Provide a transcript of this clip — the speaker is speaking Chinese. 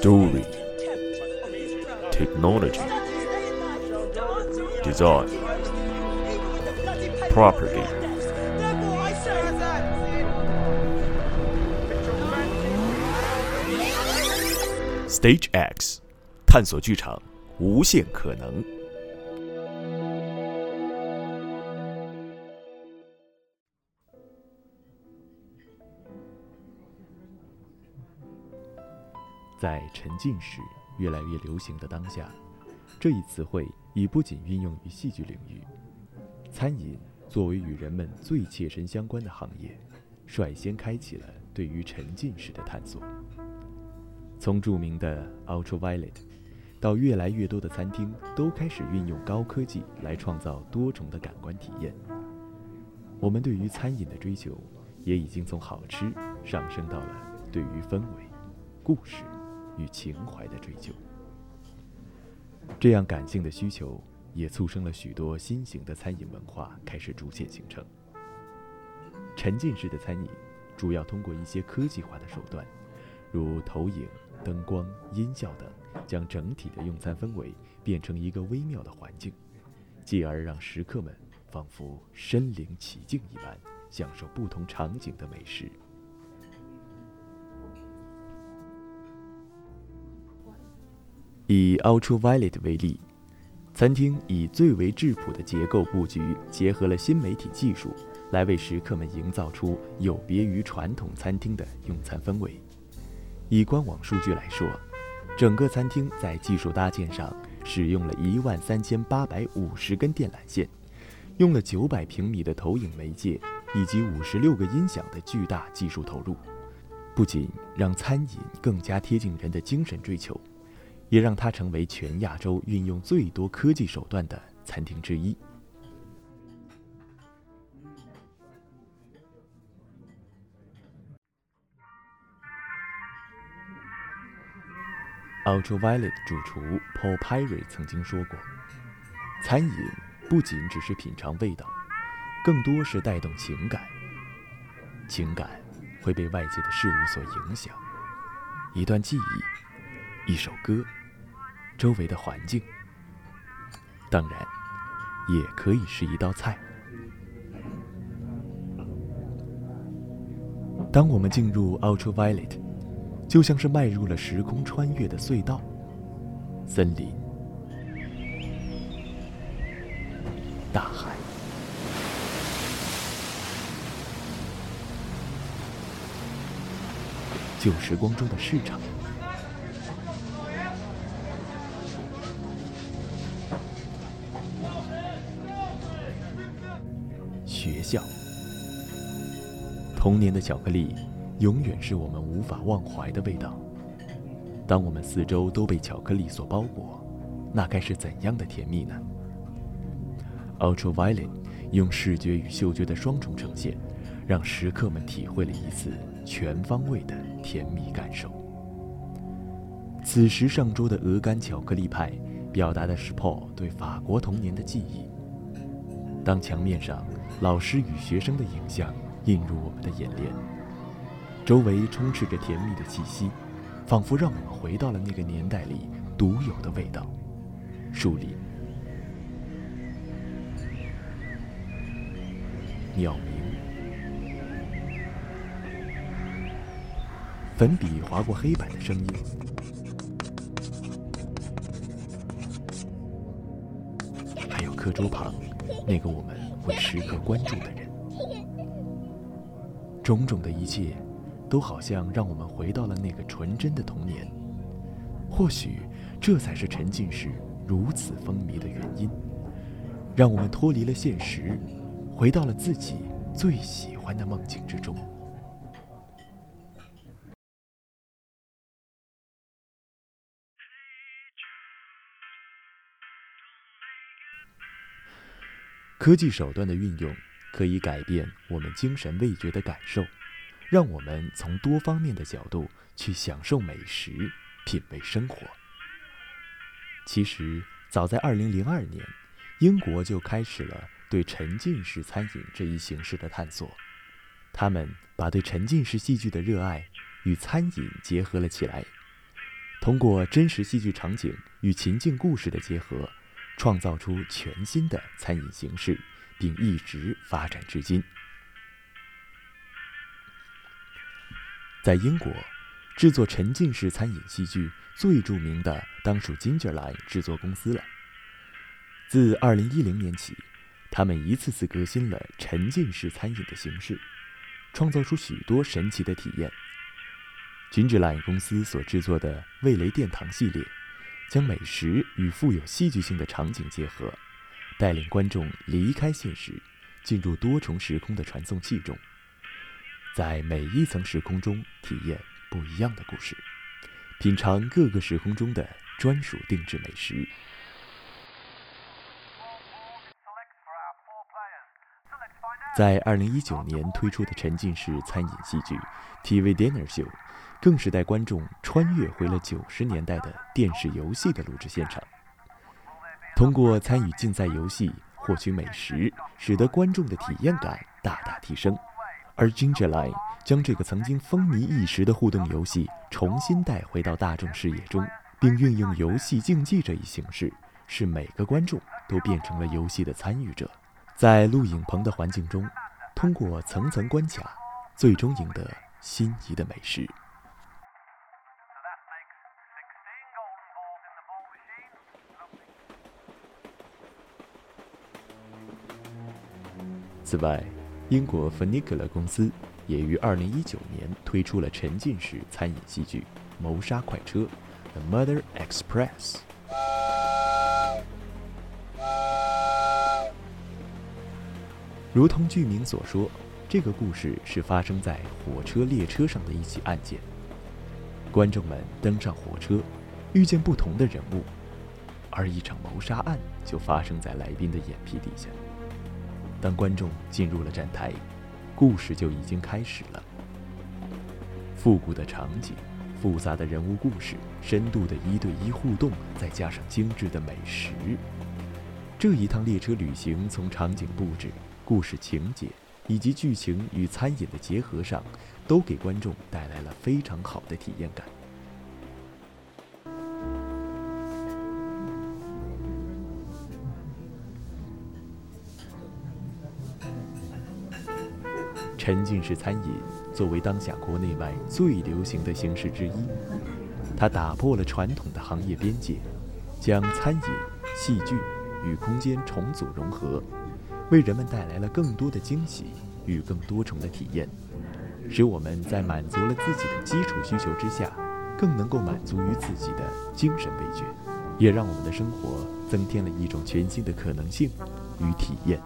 Story, technology, design, property. Stage X，探索剧场无限可能。 在沉浸式越来越流行的当下，这一词汇已不仅运用于戏剧领域。餐饮作为与人们最切身相关的行业，率先开启了对于沉浸式的探索。从著名的 Ultraviolet，到越来越多的餐厅都开始运用高科技来创造多重的感官体验。我们对于餐饮的追求，也已经从好吃上升到了对于氛围、故事。与情怀的追求，这样感性的需求也促生了许多新型的餐饮文化开始逐渐形成。沉浸式的餐饮主要通过一些科技化的手段，如投影、灯光、音效等，将整体的用餐氛围变成一个微妙的环境，继而让食客们仿佛身临其境一般，享受不同场景的美食。以 Ultraviolet 为例，餐厅以最为质朴的结构布局，结合了新媒体技术，来为食客们营造出有别于传统餐厅的用餐氛围。以官网数据来说，整个餐厅在技术搭建上使用了一万三千八百五十根电缆线，用了九百平米的投影媒介以及五十六个音响的巨大技术投入，不仅让餐饮更加贴近人的精神追求。也让它成为全亚洲运用最多科技手段的餐厅之一。Ultraviolet 主厨 Paul Perry 曾经说过：“餐饮不仅只是品尝味道，更多是带动情感。情感会被外界的事物所影响，一段记忆，一首歌。”周围的环境，当然，也可以是一道菜。当我们进入 Ultraviolet，就像是迈入了时空穿越的隧道，森林、大海、旧时光中的市场。童年的巧克力，永远是我们无法忘怀的味道。当我们四周都被巧克力所包裹，那该是怎样的甜蜜呢？Ultraviolet 用视觉与嗅觉的双重呈现，让食客们体会了一次全方位的甜蜜感受。此时上桌的鹅肝巧克力派，表达的是 Paul 对法国童年的记忆。当墙面上。老师与学生的影像映入我们的眼帘，周围充斥着甜蜜的气息，仿佛让我们回到了那个年代里独有的味道。树林、鸟鸣、粉笔划过黑板的声音，还有课桌旁那个我们。会时刻关注的人，种种的一切，都好像让我们回到了那个纯真的童年。或许，这才是沉浸式如此风靡的原因，让我们脱离了现实，回到了自己最喜欢的梦境之中。科技手段的运用可以改变我们精神味觉的感受，让我们从多方面的角度去享受美食、品味生活。其实，早在2002年，英国就开始了对沉浸式餐饮这一形式的探索。他们把对沉浸式戏剧的热爱与餐饮结合了起来。通过真实戏剧场景与情境故事的结合，创造出全新的餐饮形式，并一直发展至今。在英国，制作沉浸式餐饮戏剧最著名的当属 Gingerline 制作公司了。自2010年起，他们一次次革新了沉浸式餐饮的形式，创造出许多神奇的体验。金吉尔莱公司所制作的味蕾殿堂系列，将美食与富有戏剧性的场景结合，带领观众离开现实，进入多重时空的传送器中。在每一层时空中体验不一样的故事，品尝各个时空中的专属定制美食。在二零一九年推出的沉浸式餐饮戏剧《TV Dinner Show》，更是带观众穿越回了九十年代的电视游戏的录制现场。通过参与竞赛游戏获取美食，使得观众的体验感大大提升。而 Gingerline 将这个曾经风靡一时的互动游戏重新带回到大众视野中，并运用游戏竞技这一形式，使每个观众都变成了游戏的参与者，在录影棚的环境中，通过层层关卡，最终赢得心仪的美食。此外，英国 Funicular 公司也于2019年推出了沉浸式餐饮戏剧《谋杀快车》The Mother Express。如同剧名所说，这个故事是发生在火车列车上的一起案件。观众们登上火车，遇见不同的人物，而一场谋杀案就发生在来宾的眼皮底下。当观众进入了站台，故事就已经开始了。复古的场景、复杂的人物故事、深度的一对一互动，再加上精致的美食，这一趟列车旅行从场景布置、故事情节以及剧情与餐饮的结合上，都给观众带来了非常好的体验感。沉浸式餐饮作为当下国内外最流行的形式之一，它打破了传统的行业边界，将餐饮、戏剧与空间重组融合，为人们带来了更多的惊喜与更多重的体验，使我们在满足了自己的基础需求之下，更能够满足于自己的精神味觉，也让我们的生活增添了一种全新的可能性与体验。